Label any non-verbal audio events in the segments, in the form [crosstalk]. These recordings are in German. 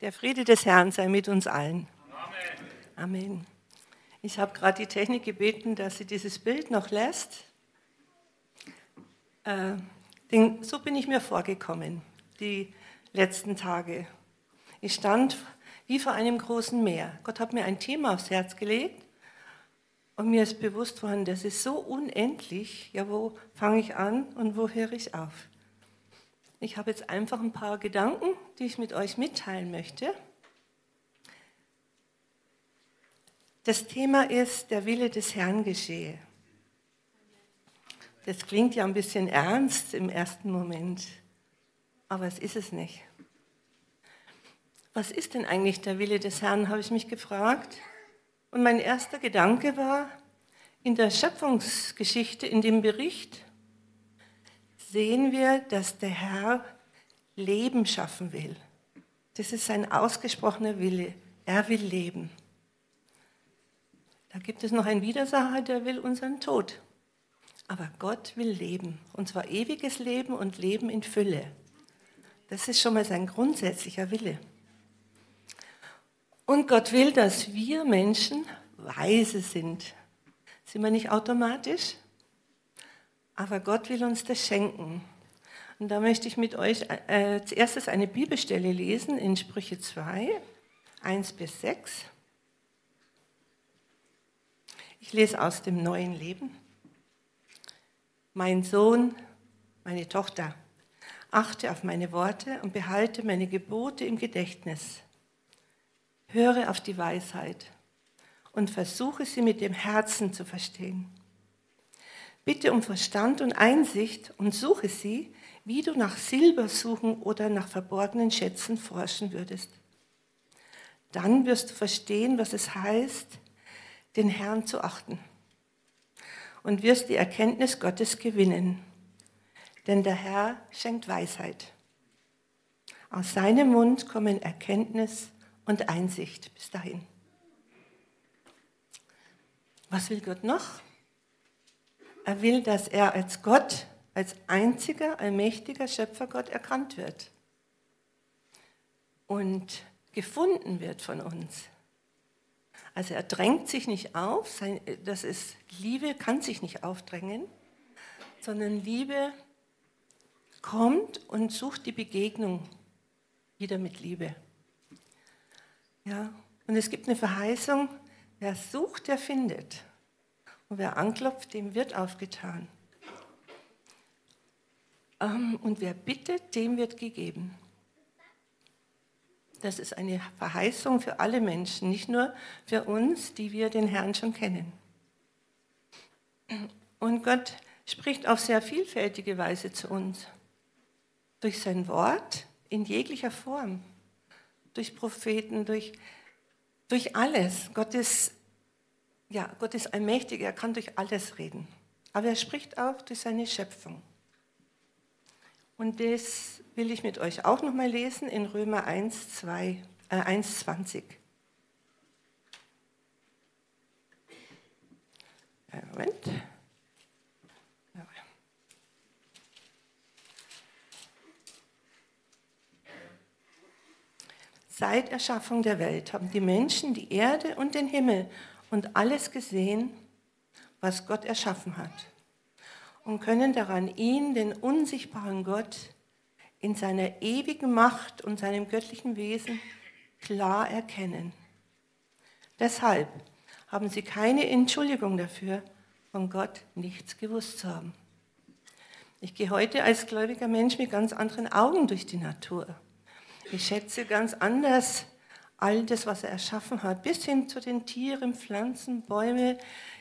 Der Friede des Herrn sei mit uns allen. Amen. Amen. Ich habe gerade die Technik gebeten, dass sie dieses Bild noch lässt. Äh, den, so bin ich mir vorgekommen, die letzten Tage. Ich stand wie vor einem großen Meer. Gott hat mir ein Thema aufs Herz gelegt und mir ist bewusst worden, das ist so unendlich. Ja, wo fange ich an und wo höre ich auf? Ich habe jetzt einfach ein paar Gedanken, die ich mit euch mitteilen möchte. Das Thema ist, der Wille des Herrn geschehe. Das klingt ja ein bisschen ernst im ersten Moment, aber es ist es nicht. Was ist denn eigentlich der Wille des Herrn, habe ich mich gefragt. Und mein erster Gedanke war, in der Schöpfungsgeschichte, in dem Bericht, sehen wir, dass der Herr Leben schaffen will. Das ist sein ausgesprochener Wille. Er will leben. Da gibt es noch einen Widersacher, der will unseren Tod. Aber Gott will leben. Und zwar ewiges Leben und Leben in Fülle. Das ist schon mal sein grundsätzlicher Wille. Und Gott will, dass wir Menschen weise sind. Sind wir nicht automatisch? Aber Gott will uns das schenken. Und da möchte ich mit euch äh, zuerst eine Bibelstelle lesen in Sprüche 2, 1 bis 6. Ich lese aus dem neuen Leben. Mein Sohn, meine Tochter, achte auf meine Worte und behalte meine Gebote im Gedächtnis. Höre auf die Weisheit und versuche sie mit dem Herzen zu verstehen. Bitte um Verstand und Einsicht und suche sie, wie du nach Silber suchen oder nach verborgenen Schätzen forschen würdest. Dann wirst du verstehen, was es heißt, den Herrn zu achten und wirst die Erkenntnis Gottes gewinnen. Denn der Herr schenkt Weisheit. Aus seinem Mund kommen Erkenntnis und Einsicht. Bis dahin. Was will Gott noch? Er will, dass er als Gott, als einziger, allmächtiger Schöpfergott erkannt wird und gefunden wird von uns. Also er drängt sich nicht auf, das ist Liebe kann sich nicht aufdrängen, sondern Liebe kommt und sucht die Begegnung wieder mit Liebe. Ja, und es gibt eine Verheißung, wer sucht, der findet. Und wer anklopft, dem wird aufgetan. Ähm, und wer bittet, dem wird gegeben. Das ist eine Verheißung für alle Menschen, nicht nur für uns, die wir den Herrn schon kennen. Und Gott spricht auf sehr vielfältige Weise zu uns. Durch sein Wort in jeglicher Form. Durch Propheten, durch, durch alles. Gott ist ja, Gott ist allmächtig, er kann durch alles reden. Aber er spricht auch durch seine Schöpfung. Und das will ich mit euch auch nochmal lesen in Römer 1, 2, äh 1 20. Moment. Seit Erschaffung der Welt haben die Menschen die Erde und den Himmel und alles gesehen, was Gott erschaffen hat und können daran ihn, den unsichtbaren Gott, in seiner ewigen Macht und seinem göttlichen Wesen klar erkennen. Deshalb haben sie keine Entschuldigung dafür, von Gott nichts gewusst zu haben. Ich gehe heute als gläubiger Mensch mit ganz anderen Augen durch die Natur. Ich schätze ganz anders all das, was er erschaffen hat, bis hin zu den Tieren, Pflanzen, Bäume,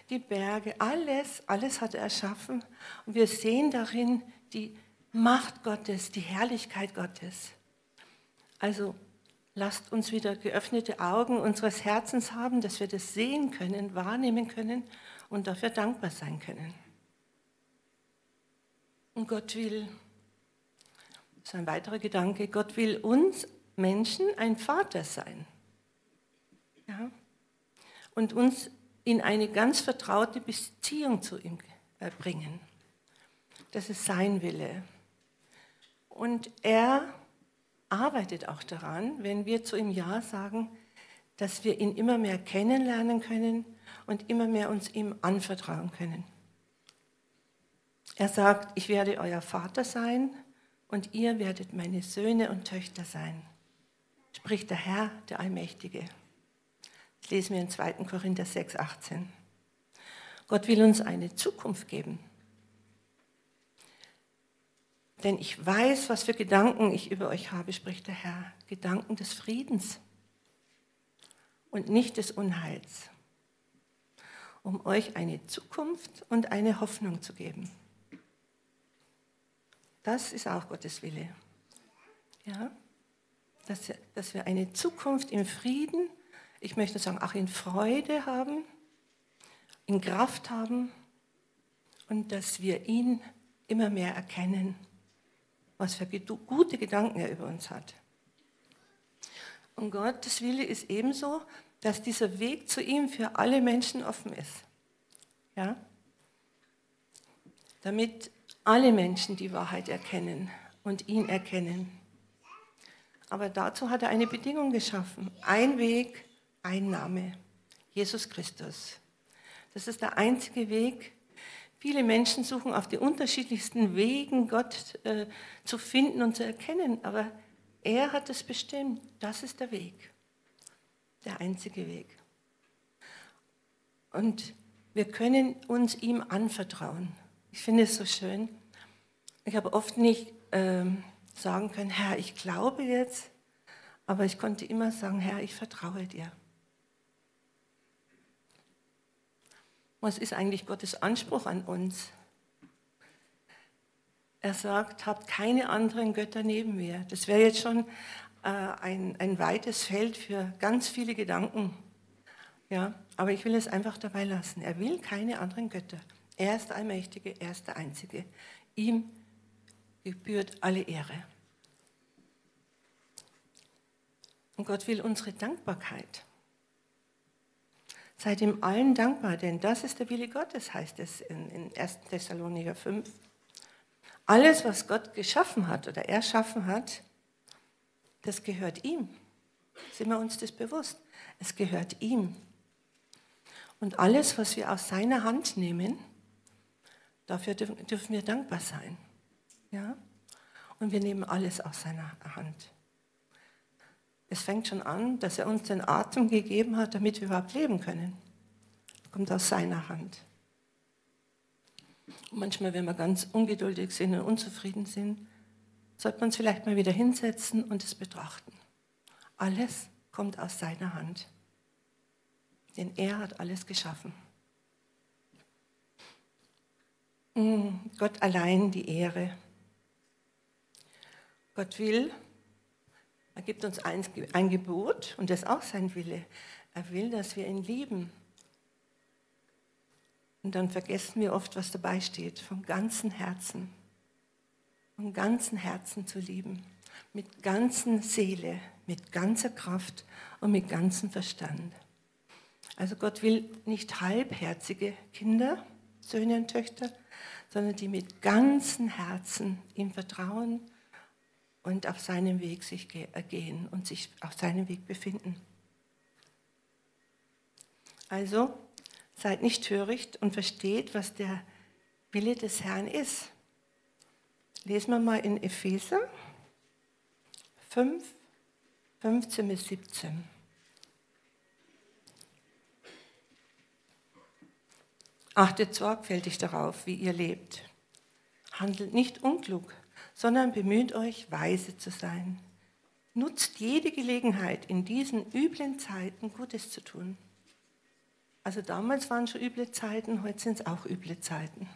die Berge, alles, alles hat er erschaffen. Und wir sehen darin die Macht Gottes, die Herrlichkeit Gottes. Also lasst uns wieder geöffnete Augen unseres Herzens haben, dass wir das sehen können, wahrnehmen können und dafür dankbar sein können. Und Gott will, das ist ein weiterer Gedanke, Gott will uns Menschen ein Vater sein. Ja? Und uns in eine ganz vertraute Beziehung zu ihm äh, bringen. Das ist sein Wille. Und er arbeitet auch daran, wenn wir zu ihm Ja sagen, dass wir ihn immer mehr kennenlernen können und immer mehr uns ihm anvertrauen können. Er sagt, ich werde euer Vater sein und ihr werdet meine Söhne und Töchter sein, spricht der Herr, der Allmächtige. Das lesen wir in 2. Korinther 6, 18. Gott will uns eine Zukunft geben. Denn ich weiß, was für Gedanken ich über euch habe, spricht der Herr. Gedanken des Friedens und nicht des Unheils, um euch eine Zukunft und eine Hoffnung zu geben. Das ist auch Gottes Wille. Ja? Dass, dass wir eine Zukunft im Frieden, ich möchte sagen, auch in Freude haben, in Kraft haben und dass wir ihn immer mehr erkennen was für gute Gedanken er über uns hat. Und Gottes Wille ist ebenso, dass dieser Weg zu ihm für alle Menschen offen ist. Ja? Damit alle Menschen die Wahrheit erkennen und ihn erkennen. Aber dazu hat er eine Bedingung geschaffen. Ein Weg, ein Name. Jesus Christus. Das ist der einzige Weg, Viele Menschen suchen auf die unterschiedlichsten Wegen, Gott äh, zu finden und zu erkennen, aber er hat es bestimmt. Das ist der Weg, der einzige Weg. Und wir können uns ihm anvertrauen. Ich finde es so schön. Ich habe oft nicht ähm, sagen können, Herr, ich glaube jetzt, aber ich konnte immer sagen, Herr, ich vertraue dir. Was ist eigentlich Gottes Anspruch an uns? Er sagt, habt keine anderen Götter neben mir. Das wäre jetzt schon äh, ein, ein weites Feld für ganz viele Gedanken. Ja, aber ich will es einfach dabei lassen. Er will keine anderen Götter. Er ist der Allmächtige, er ist der Einzige. Ihm gebührt alle Ehre. Und Gott will unsere Dankbarkeit. Seid ihm allen dankbar, denn das ist der Wille Gottes, heißt es in, in 1. Thessalonicher 5. Alles, was Gott geschaffen hat oder erschaffen hat, das gehört ihm. Sind wir uns das bewusst? Es gehört ihm. Und alles, was wir aus seiner Hand nehmen, dafür dürfen wir dankbar sein. Ja? Und wir nehmen alles aus seiner Hand. Es fängt schon an, dass er uns den Atem gegeben hat, damit wir überhaupt leben können. Kommt aus seiner Hand. Und manchmal, wenn wir ganz ungeduldig sind und unzufrieden sind, sollte man uns vielleicht mal wieder hinsetzen und es betrachten. Alles kommt aus seiner Hand. Denn er hat alles geschaffen. Mm, Gott allein die Ehre. Gott will, er gibt uns ein, Gebot und das ist auch sein Wille. Er will, dass wir ihn lieben. Und dann vergessen wir oft, was dabei steht, vom ganzen Herzen. Vom ganzen Herzen zu lieben. Mit ganzer Seele, mit ganzer Kraft und mit ganzem Verstand. Also Gott will nicht halbherzige Kinder, Söhne und Töchter, sondern die mit ganzem Herzen ihm vertrauen und auf seinem Weg sich äh, gehen und sich auf seinem Weg befinden. Also seid nicht töricht und versteht, was der Wille des Herrn ist. Lesen wir mal in Epheser 5, 15 bis 17. Achtet sorgfältig darauf, wie ihr lebt. Handelt nicht unklug, sondern bemüht euch, weise zu sein. Nutzt jede Gelegenheit, in diesen üblen Zeiten Gutes zu tun. Also damals waren schon üble Zeiten, heute sind es auch üble Zeiten.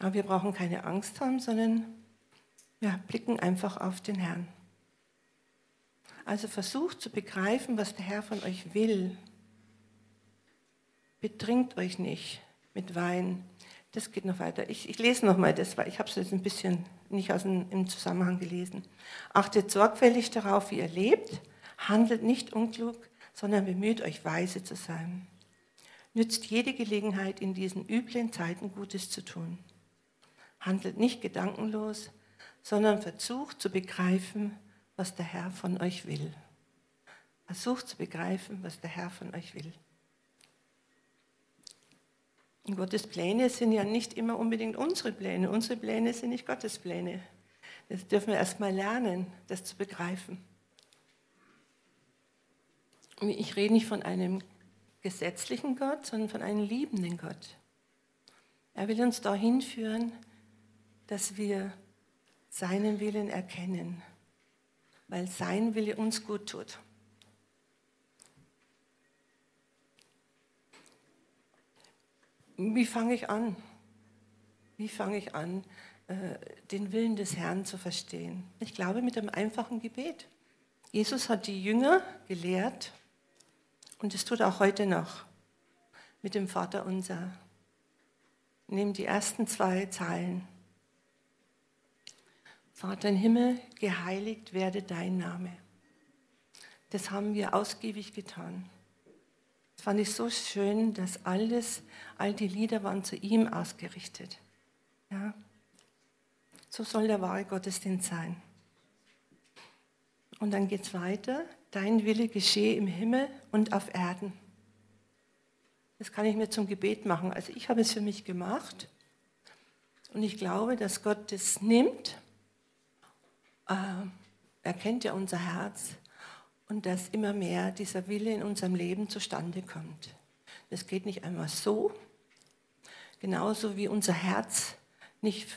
Aber wir brauchen keine Angst haben, sondern ja, blicken einfach auf den Herrn. Also versucht zu begreifen, was der Herr von euch will. Betrinkt euch nicht mit Wein, das geht noch weiter. Ich, ich lese noch mal das, weil ich habe es jetzt ein bisschen nicht aus dem, im Zusammenhang gelesen. Achtet sorgfältig darauf, wie ihr lebt. Handelt nicht unklug, sondern bemüht euch, weise zu sein. Nützt jede Gelegenheit, in diesen üblen Zeiten Gutes zu tun. Handelt nicht gedankenlos, sondern versucht zu begreifen, was der Herr von euch will. Versucht zu begreifen, was der Herr von euch will. Gottes Pläne sind ja nicht immer unbedingt unsere Pläne. Unsere Pläne sind nicht Gottes Pläne. Das dürfen wir erstmal lernen, das zu begreifen. Ich rede nicht von einem gesetzlichen Gott, sondern von einem liebenden Gott. Er will uns dahin führen, dass wir seinen Willen erkennen, weil sein Wille uns gut tut. Wie fange ich an? Wie fange ich an, äh, den Willen des Herrn zu verstehen? Ich glaube mit einem einfachen Gebet. Jesus hat die Jünger gelehrt und es tut auch heute noch mit dem Vater unser. Nehmen die ersten zwei Zeilen. Vater im Himmel, geheiligt werde dein Name. Das haben wir ausgiebig getan. Das fand ich so schön, dass alles, all die Lieder waren zu ihm ausgerichtet. Ja? So soll der wahre Gottesdienst sein. Und dann geht es weiter. Dein Wille geschehe im Himmel und auf Erden. Das kann ich mir zum Gebet machen. Also ich habe es für mich gemacht. Und ich glaube, dass Gott das nimmt äh, er kennt ja unser Herz und dass immer mehr dieser Wille in unserem Leben zustande kommt. Das geht nicht einmal so, genauso wie unser Herz nicht,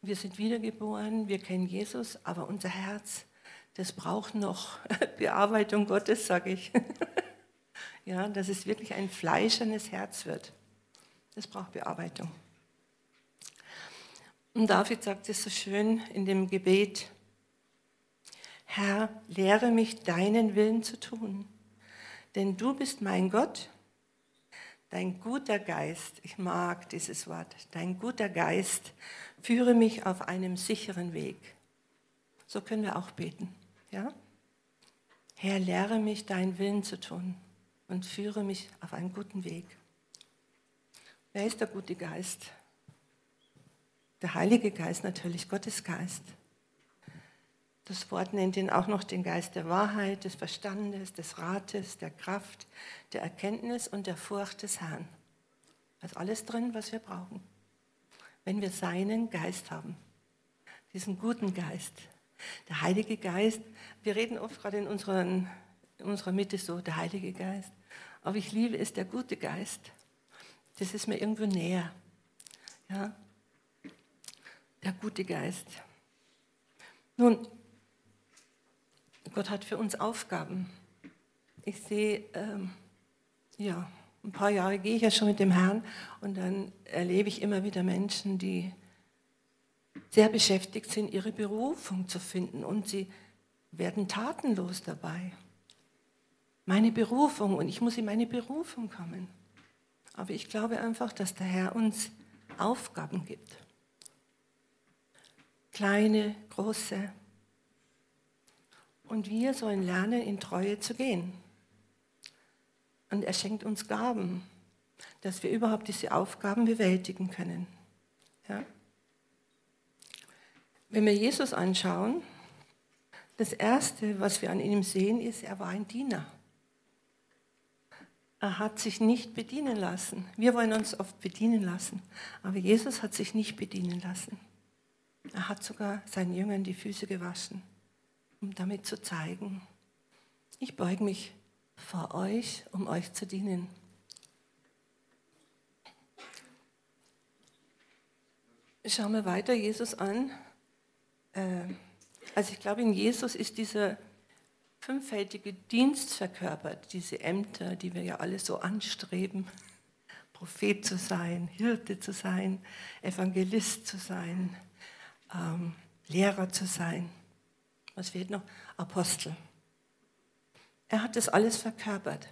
wir sind wiedergeboren, wir kennen Jesus, aber unser Herz, das braucht noch [laughs] Bearbeitung Gottes, sage ich. [laughs] ja, dass es wirklich ein fleischernes Herz wird. Das braucht Bearbeitung. Und David sagt es so schön in dem Gebet, Herr, lehre mich deinen Willen zu tun, denn du bist mein Gott, dein guter Geist, ich mag dieses Wort, dein guter Geist führe mich auf einem sicheren Weg. So können wir auch beten. Ja? Herr, lehre mich deinen Willen zu tun und führe mich auf einen guten Weg. Wer ist der gute Geist? Der Heilige Geist natürlich, Gottes Geist. Das Wort nennt ihn auch noch den Geist der Wahrheit, des Verstandes, des Rates, der Kraft, der Erkenntnis und der Furcht des Herrn. Da ist alles drin, was wir brauchen. Wenn wir seinen Geist haben, diesen guten Geist, der Heilige Geist, wir reden oft gerade in, unseren, in unserer Mitte so, der Heilige Geist, aber ich liebe es, der gute Geist. Das ist mir irgendwo näher. Ja? Der gute Geist. Nun, Gott hat für uns Aufgaben. Ich sehe, ähm, ja, ein paar Jahre gehe ich ja schon mit dem Herrn und dann erlebe ich immer wieder Menschen, die sehr beschäftigt sind, ihre Berufung zu finden und sie werden tatenlos dabei. Meine Berufung und ich muss in meine Berufung kommen. Aber ich glaube einfach, dass der Herr uns Aufgaben gibt. Kleine, große, und wir sollen lernen, in Treue zu gehen. Und er schenkt uns Gaben, dass wir überhaupt diese Aufgaben bewältigen können. Ja? Wenn wir Jesus anschauen, das Erste, was wir an ihm sehen, ist, er war ein Diener. Er hat sich nicht bedienen lassen. Wir wollen uns oft bedienen lassen, aber Jesus hat sich nicht bedienen lassen. Er hat sogar seinen Jüngern die Füße gewaschen um damit zu zeigen, ich beuge mich vor euch, um euch zu dienen. Schauen wir weiter Jesus an. Äh, also ich glaube, in Jesus ist dieser fünffältige Dienst verkörpert, diese Ämter, die wir ja alle so anstreben. Prophet zu sein, Hirte zu sein, Evangelist zu sein, ähm, Lehrer zu sein was fehlt noch? Apostel. Er hat das alles verkörpert.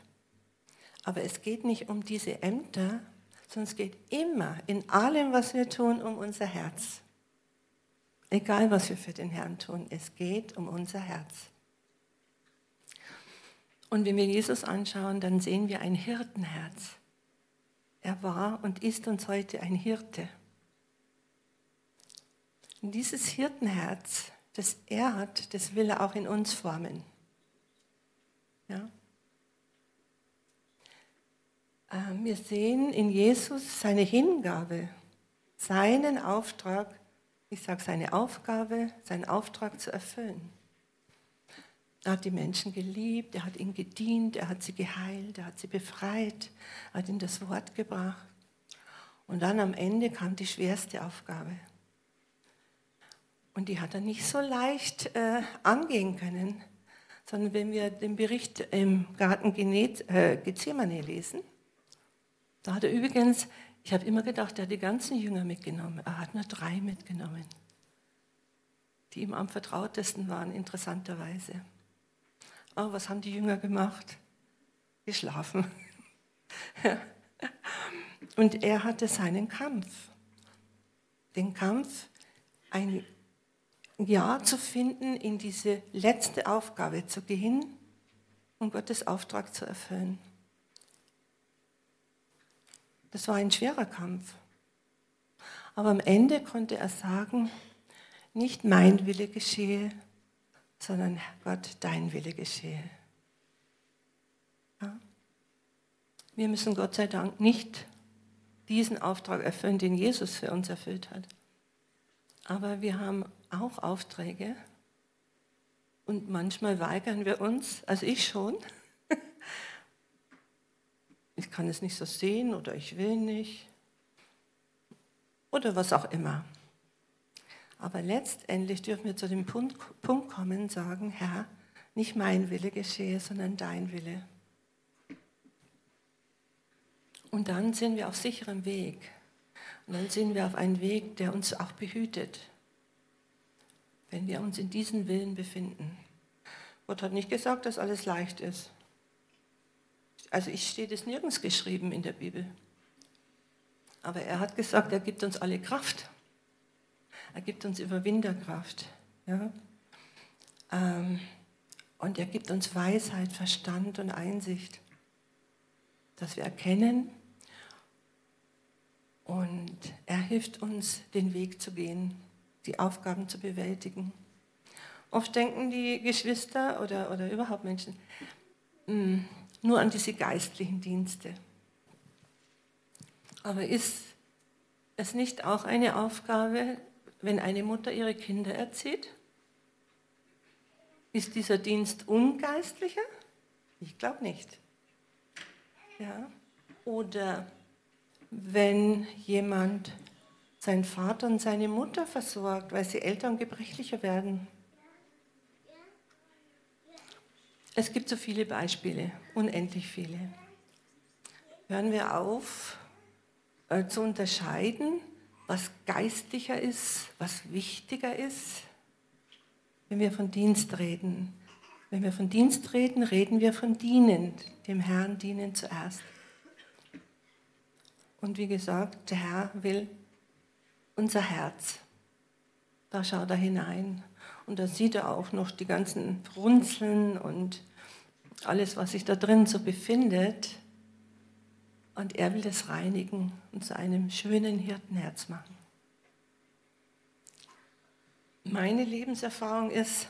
Aber es geht nicht um diese Ämter, sondern es geht immer in allem, was wir tun, um unser Herz. Egal, was wir für den Herrn tun, es geht um unser Herz. Und wenn wir Jesus anschauen, dann sehen wir ein Hirtenherz. Er war und ist uns heute ein Hirte. Und dieses Hirtenherz, das er hat, das will er auch in uns formen. Ja? Ähm, wir sehen in Jesus seine Hingabe, seinen Auftrag, ich sage seine Aufgabe, seinen Auftrag zu erfüllen. Er hat die Menschen geliebt, er hat ihnen gedient, er hat sie geheilt, er hat sie befreit, er hat ihnen das Wort gebracht. Und dann am Ende kam die schwerste Aufgabe. Und die hat er nicht so leicht äh, angehen können, sondern wenn wir den Bericht im Garten äh, Gethsemane lesen, da hat er übrigens, ich habe immer gedacht, er hat die ganzen Jünger mitgenommen. Er hat nur drei mitgenommen, die ihm am vertrautesten waren, interessanterweise. Aber was haben die Jünger gemacht? Geschlafen. [laughs] Und er hatte seinen Kampf. Den Kampf, ein Ja zu finden, in diese letzte Aufgabe zu gehen und Gottes Auftrag zu erfüllen. Das war ein schwerer Kampf. Aber am Ende konnte er sagen, nicht mein Wille geschehe, sondern Gott, dein Wille geschehe. Ja? Wir müssen Gott sei Dank nicht diesen Auftrag erfüllen, den Jesus für uns erfüllt hat. Aber wir haben auch Aufträge und manchmal weigern wir uns, also ich schon, [laughs] ich kann es nicht so sehen oder ich will nicht oder was auch immer. Aber letztendlich dürfen wir zu dem Punkt, Punkt kommen, sagen, Herr, nicht mein Wille geschehe, sondern dein Wille. Und dann sind wir auf sicherem Weg. Und dann sind wir auf einem Weg, der uns auch behütet, wenn wir uns in diesen Willen befinden. Gott hat nicht gesagt, dass alles leicht ist. Also ich stehe das nirgends geschrieben in der Bibel. Aber er hat gesagt, er gibt uns alle Kraft. Er gibt uns Überwinderkraft. Ja? Ähm, und er gibt uns Weisheit, Verstand und Einsicht, dass wir erkennen und er hilft uns, den Weg zu gehen, die Aufgaben zu bewältigen. Oft denken die Geschwister oder, oder überhaupt Menschen, mh, hm, nur an diese geistlichen Dienste. Aber ist es nicht auch eine Aufgabe, wenn eine Mutter ihre Kinder erzieht? Ist dieser Dienst ungeistlicher? Ich glaube nicht. Ja? Oder wenn jemand seinen Vater und seine Mutter versorgt, weil sie älter und gebrechlicher werden. Es gibt so viele Beispiele, unendlich viele. Hören wir auf äh, zu unterscheiden, was geistlicher ist, was wichtiger ist, wenn wir von Dienst reden. Wenn wir von Dienst reden, reden wir von dienend, dem Herrn dienen zuerst. Und wie gesagt, der Herr will unser Herz. Da schaut er hinein. Und da sieht er auch noch die ganzen Runzeln und alles, was sich da drin so befindet. Und er will das reinigen und zu einem schönen Hirtenherz machen. Meine Lebenserfahrung ist,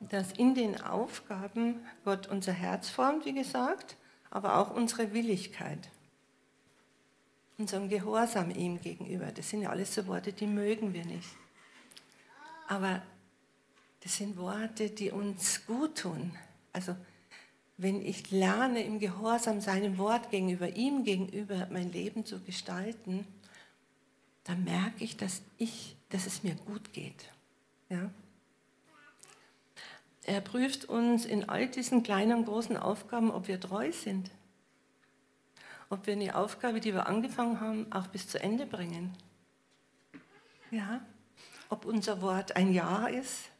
dass in den Aufgaben Gott unser Herz formt, wie gesagt, aber auch unsere Willigkeit, unseren Gehorsam ihm gegenüber. Das sind ja alles so Worte, die mögen wir nicht. Aber das sind Worte, die uns gut tun. Also wenn ich lerne, im Gehorsam seinem Wort gegenüber, ihm gegenüber mein Leben zu gestalten, dann merke ich, dass, ich, dass es mir gut geht. Ja? Er prüft uns in all diesen kleinen und großen Aufgaben, ob wir treu sind. Ob wir eine Aufgabe, die wir angefangen haben, auch bis zu Ende bringen. Ja? Ob unser Wort ein Ja ist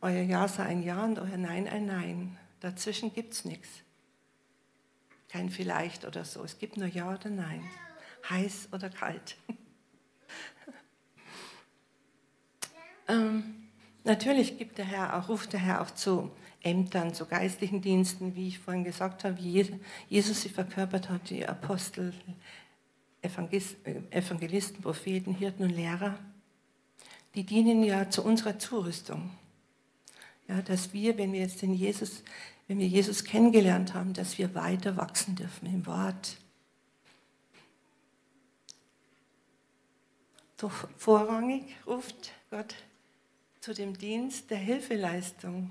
euer Ja sei ein Ja und euer Nein ein Nein. Dazwischen gibt es nichts. Kein Vielleicht oder so. Es gibt nur Ja oder Nein. Heiß oder kalt. [laughs] ähm, natürlich gibt der Herr auch, ruft der Herr auch zu Ämtern, zu geistlichen Diensten, wie ich vorhin gesagt habe, wie Jesus sie verkörpert hat, die Apostel, Evangelisten, Propheten, Hirten und Lehrer, die dienen ja zu unserer Zurüstung. Ja, dass wir, wenn wir jetzt den Jesus, wenn wir Jesus kennengelernt haben, dass wir weiter wachsen dürfen im Wort. So vorrangig ruft Gott zu dem Dienst der Hilfeleistung.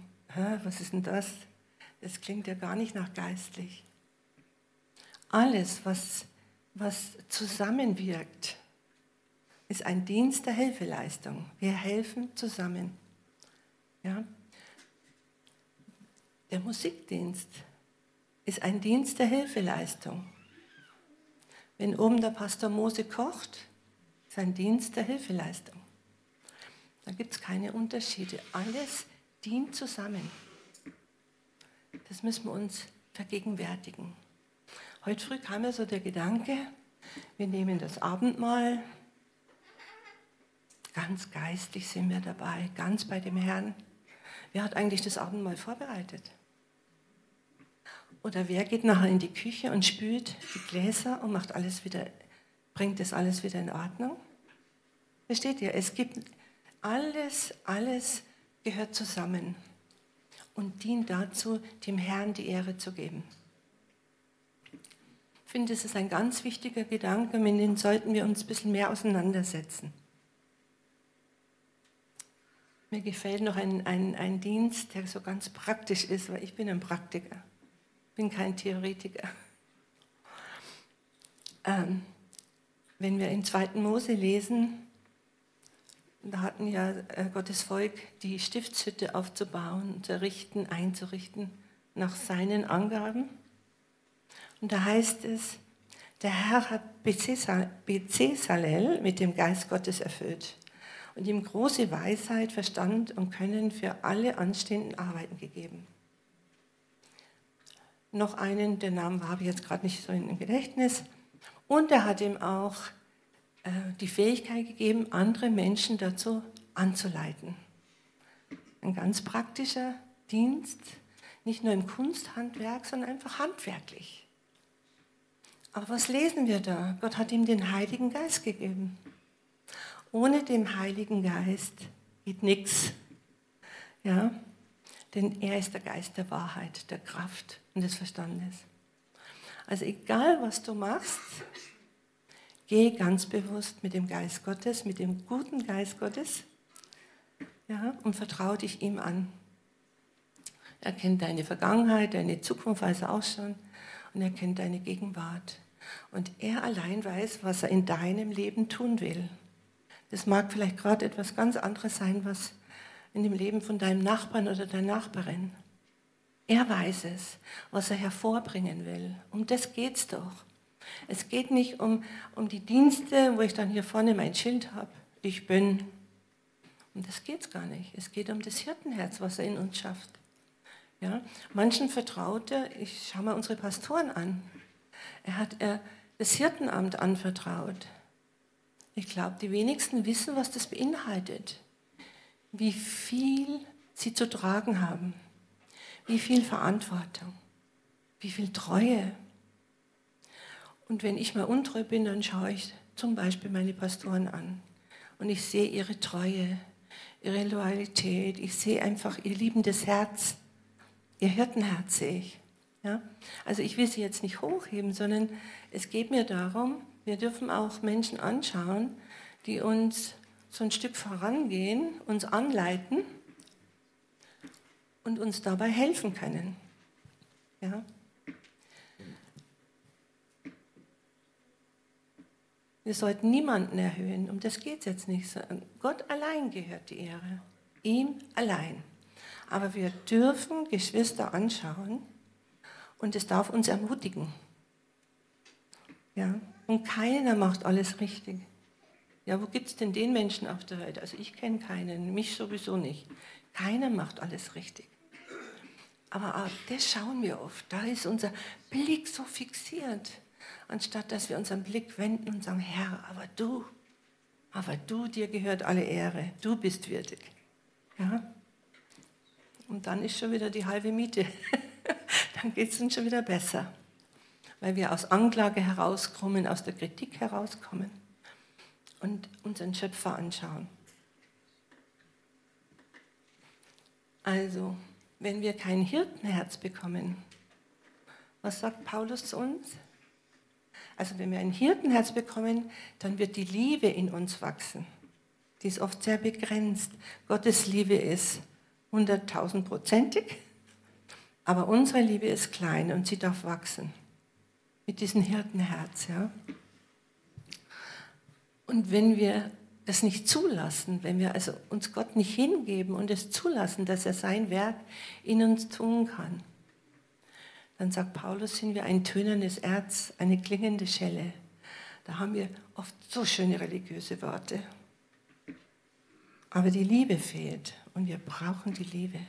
Was ist denn das? Das klingt ja gar nicht nach geistlich. Alles, was, was zusammenwirkt, ist ein Dienst der Hilfeleistung. Wir helfen zusammen. Ja? Der Musikdienst ist ein Dienst der Hilfeleistung. Wenn oben der Pastor Mose kocht, ist ein Dienst der Hilfeleistung. Da gibt es keine Unterschiede. Alles dient zusammen. Das müssen wir uns vergegenwärtigen. Heute früh kam mir so der Gedanke, wir nehmen das Abendmahl, ganz geistlich sind wir dabei, ganz bei dem Herrn. Wer hat eigentlich das Abendmahl vorbereitet? Oder wer geht nachher in die Küche und spült die Gläser und macht alles wieder, bringt das alles wieder in Ordnung? Versteht ihr? Es gibt alles, alles gehört zusammen und dient dazu, dem Herrn die Ehre zu geben. Ich finde, das ist ein ganz wichtiger Gedanke, mit dem sollten wir uns ein bisschen mehr auseinandersetzen. Mir gefällt noch ein, ein, ein Dienst, der so ganz praktisch ist, weil ich bin ein Praktiker, bin kein Theoretiker. Ähm, wenn wir im zweiten Mose lesen, da hatten ja äh, Gottes Volk die Stiftshütte aufzubauen, zu errichten, einzurichten nach seinen Angaben. Und da heißt es, der Herr hat Bezalel mit dem Geist Gottes erfüllt und ihm große Weisheit, Verstand und Können für alle anstehenden Arbeiten gegeben. Noch einen, der Name habe ich jetzt gerade nicht so im Gedächtnis. Und er hat ihm auch die Fähigkeit gegeben, andere Menschen dazu anzuleiten. Ein ganz praktischer Dienst, nicht nur im Kunsthandwerk, sondern einfach handwerklich. Aber was lesen wir da? Gott hat ihm den Heiligen Geist gegeben. Ohne den Heiligen Geist geht nichts. Ja? Denn er ist der Geist der Wahrheit, der Kraft und des Verstandes. Also egal, was du machst, geh ganz bewusst mit dem Geist Gottes, mit dem guten Geist Gottes ja, und vertraue dich ihm an. Er kennt deine Vergangenheit, deine Zukunft weiß er auch schon und er kennt deine Gegenwart. Und er allein weiß, was er in deinem Leben tun will. Das mag vielleicht gerade etwas ganz anderes sein, was in dem Leben von deinem Nachbarn oder deiner Nachbarin. Er weiß es, was er hervorbringen will. Um das geht es doch. Es geht nicht um, um die Dienste, wo ich dann hier vorne mein Schild habe. Ich bin. Um das geht es gar nicht. Es geht um das Hirtenherz, was er in uns schafft. Ja? Manchen vertraut er, ich schaue mal unsere Pastoren an. Er hat er das Hirtenamt anvertraut. Ich glaube, die wenigsten wissen, was das beinhaltet. Wie viel sie zu tragen haben. Wie viel Verantwortung. Wie viel Treue. Und wenn ich mal untreu bin, dann schaue ich zum Beispiel meine Pastoren an. Und ich sehe ihre Treue, ihre Loyalität. Ich sehe einfach ihr liebendes Herz. Ihr Hirtenherz sehe ich. Ja? Also ich will sie jetzt nicht hochheben, sondern es geht mir darum, wir dürfen auch Menschen anschauen, die uns so ein Stück vorangehen, uns anleiten und uns dabei helfen können. Ja? Wir sollten niemanden erhöhen, um das geht es jetzt nicht. Gott allein gehört die Ehre, ihm allein. Aber wir dürfen Geschwister anschauen, und es darf uns ermutigen. Ja? Und keiner macht alles richtig. Ja, wo gibt es denn den Menschen auf der Welt? Also ich kenne keinen, mich sowieso nicht. Keiner macht alles richtig. Aber das schauen wir oft. Da ist unser Blick so fixiert, anstatt dass wir unseren Blick wenden und sagen, Herr, aber du, aber du, dir gehört alle Ehre, du bist würdig. Ja? Und dann ist schon wieder die halbe Miete. [laughs] dann geht es uns schon wieder besser. weil wir aus Anklage herauskommen, aus der Kritik herauskommen und unseren Schöpfer anschauen. Also, wenn wir kein Hirtenherz bekommen, was sagt Paulus zu uns? Also wenn wir ein Hirtenherz bekommen, dann wird die Liebe in uns wachsen. Die ist oft sehr begrenzt. Gottes Liebe ist hunderttausendprozentig, aber unsere Liebe ist klein und sie darf wachsen. Mit diesem Hirtenherz, ja. Und wenn wir das nicht zulassen, wenn wir also uns Gott nicht hingeben und es zulassen, dass er sein Werk in uns tun kann, dann sagt Paulus, sind wir ein tönendes Erz, eine klingende Schelle. Da haben wir oft so schöne religiöse Worte. Aber die Liebe fehlt und wir brauchen die Liebe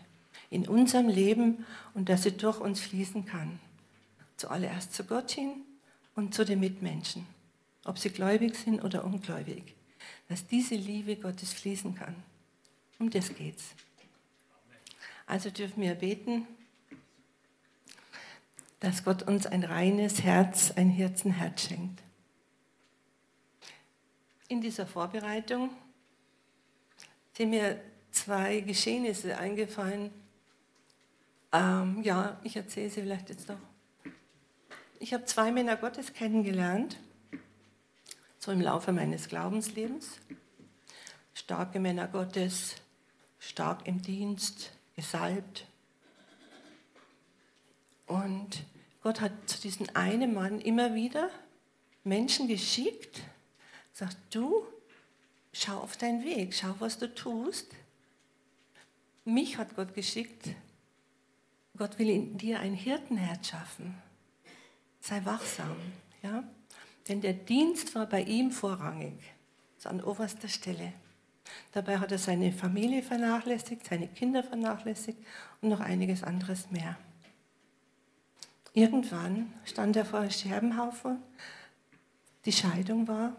in unserem Leben und dass sie durch uns fließen kann. Zuallererst zu Gott hin und zu den Mitmenschen, ob sie gläubig sind oder ungläubig dass diese Liebe Gottes fließen kann. Um das geht's. Also dürfen wir beten, dass Gott uns ein reines Herz, ein Hirtenherz schenkt. In dieser Vorbereitung sind mir zwei Geschehnisse eingefallen. Ähm, ja, ich erzähle sie vielleicht jetzt noch. Ich habe zwei Männer Gottes kennengelernt so im Laufe meines Glaubenslebens. Starke Männer Gottes, stark im Dienst, gesalbt. Und Gott hat zu diesem einen Mann immer wieder Menschen geschickt, sagt, du, schau auf deinen Weg, schau, was du tust. Mich hat Gott geschickt. Gott will in dir ein Hirtenherz schaffen. Sei wachsam. Ja? Denn der Dienst war bei ihm vorrangig, so an oberster Stelle. Dabei hat er seine Familie vernachlässigt, seine Kinder vernachlässigt und noch einiges anderes mehr. Irgendwann stand er vor einem Scherbenhaufen, die Scheidung war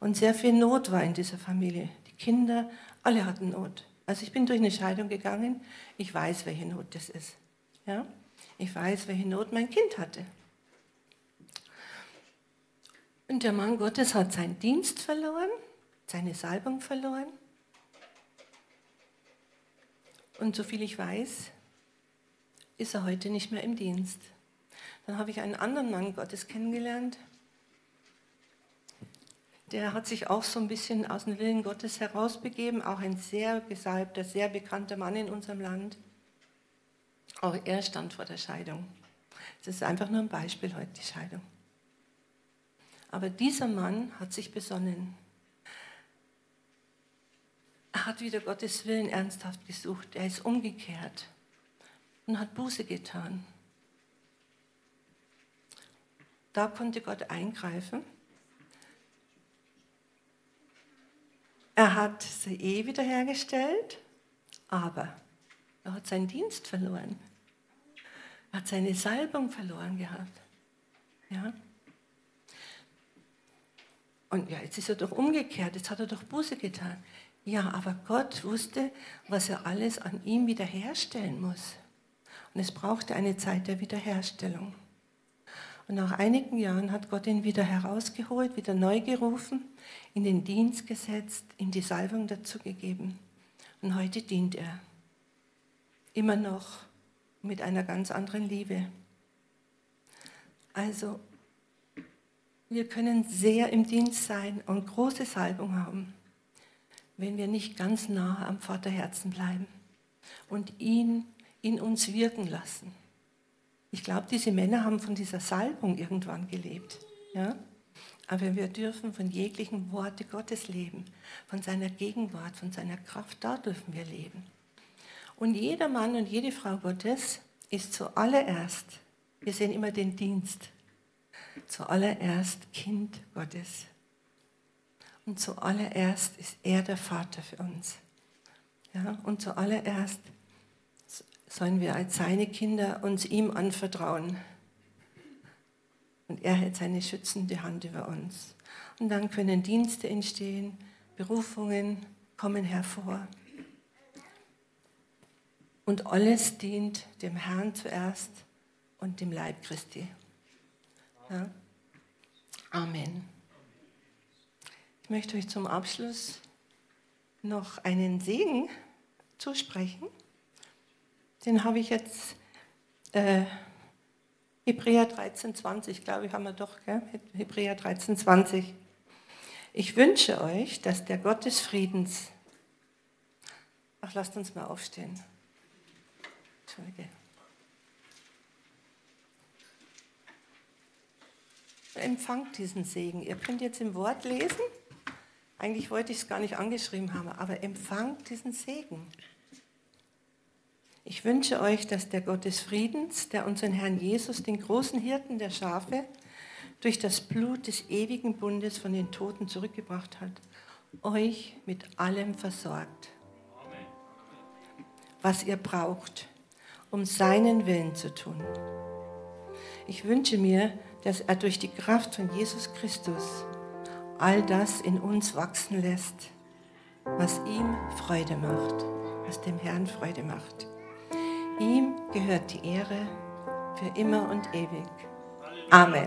und sehr viel Not war in dieser Familie. Die Kinder, alle hatten Not. Also ich bin durch eine Scheidung gegangen, ich weiß, welche Not das ist. Ja? Ich weiß, welche Not mein Kind hatte. Und der Mann Gottes hat seinen Dienst verloren, seine Salbung verloren. Und soviel ich weiß, ist er heute nicht mehr im Dienst. Dann habe ich einen anderen Mann Gottes kennengelernt. Der hat sich auch so ein bisschen aus dem Willen Gottes herausbegeben, auch ein sehr gesalbter, sehr bekannter Mann in unserem Land. Auch er stand vor der Scheidung. Das ist einfach nur ein Beispiel heute, die Scheidung. Aber dieser Mann hat sich besonnen. Er hat wieder Gottes Willen ernsthaft gesucht. Er ist umgekehrt und hat Buße getan. Da konnte Gott eingreifen. Er hat sie eh wiederhergestellt, aber er hat seinen Dienst verloren. Er hat seine Salbung verloren gehabt. Ja? Und ja, jetzt ist er doch umgekehrt, jetzt hat er doch Buße getan. Ja, aber Gott wusste, was er alles an ihm wiederherstellen muss. Und es brauchte eine Zeit der Wiederherstellung. Und nach einigen Jahren hat Gott ihn wieder herausgeholt, wieder neu gerufen, in den Dienst gesetzt, ihm die Salbung dazu gegeben. Und heute dient er. Immer noch mit einer ganz anderen Liebe. Also wir können sehr im Dienst sein und große Salbung haben, wenn wir nicht ganz nahe am Vaterherzen bleiben und ihn in uns wirken lassen. Ich glaube, diese Männer haben von dieser Salbung irgendwann gelebt. Ja? Aber wir dürfen von jeglichen Worte Gottes leben, von seiner Gegenwart, von seiner Kraft, da dürfen wir leben. Und jeder Mann und jede Frau Gottes ist zuallererst, wir sehen immer den Dienst, zuallererst Kind Gottes. Und zuallererst ist er der Vater für uns. Ja, und zuallererst sollen wir als seine Kinder uns ihm anvertrauen. Und er hält seine schützende Hand über uns. Und dann können Dienste entstehen, Berufungen kommen hervor. Und alles dient dem Herrn zuerst und dem Leib Christi. Ja? Amen. Ich möchte euch zum Abschluss noch einen Segen zusprechen. Den habe ich jetzt, äh, Hebräer 13, 20, glaube ich, haben wir doch, gell? Hebräer 13, 20. Ich wünsche euch, dass der Gott des Friedens, ach, lasst uns mal aufstehen. Entschuldige. Empfangt diesen Segen. Ihr könnt jetzt im Wort lesen. Eigentlich wollte ich es gar nicht angeschrieben haben, aber empfangt diesen Segen. Ich wünsche euch, dass der Gott des Friedens, der unseren Herrn Jesus, den großen Hirten der Schafe, durch das Blut des ewigen Bundes von den Toten zurückgebracht hat, euch mit allem versorgt, was ihr braucht, um seinen Willen zu tun. Ich wünsche mir, dass er durch die Kraft von Jesus Christus all das in uns wachsen lässt, was ihm Freude macht, was dem Herrn Freude macht. Ihm gehört die Ehre für immer und ewig. Amen.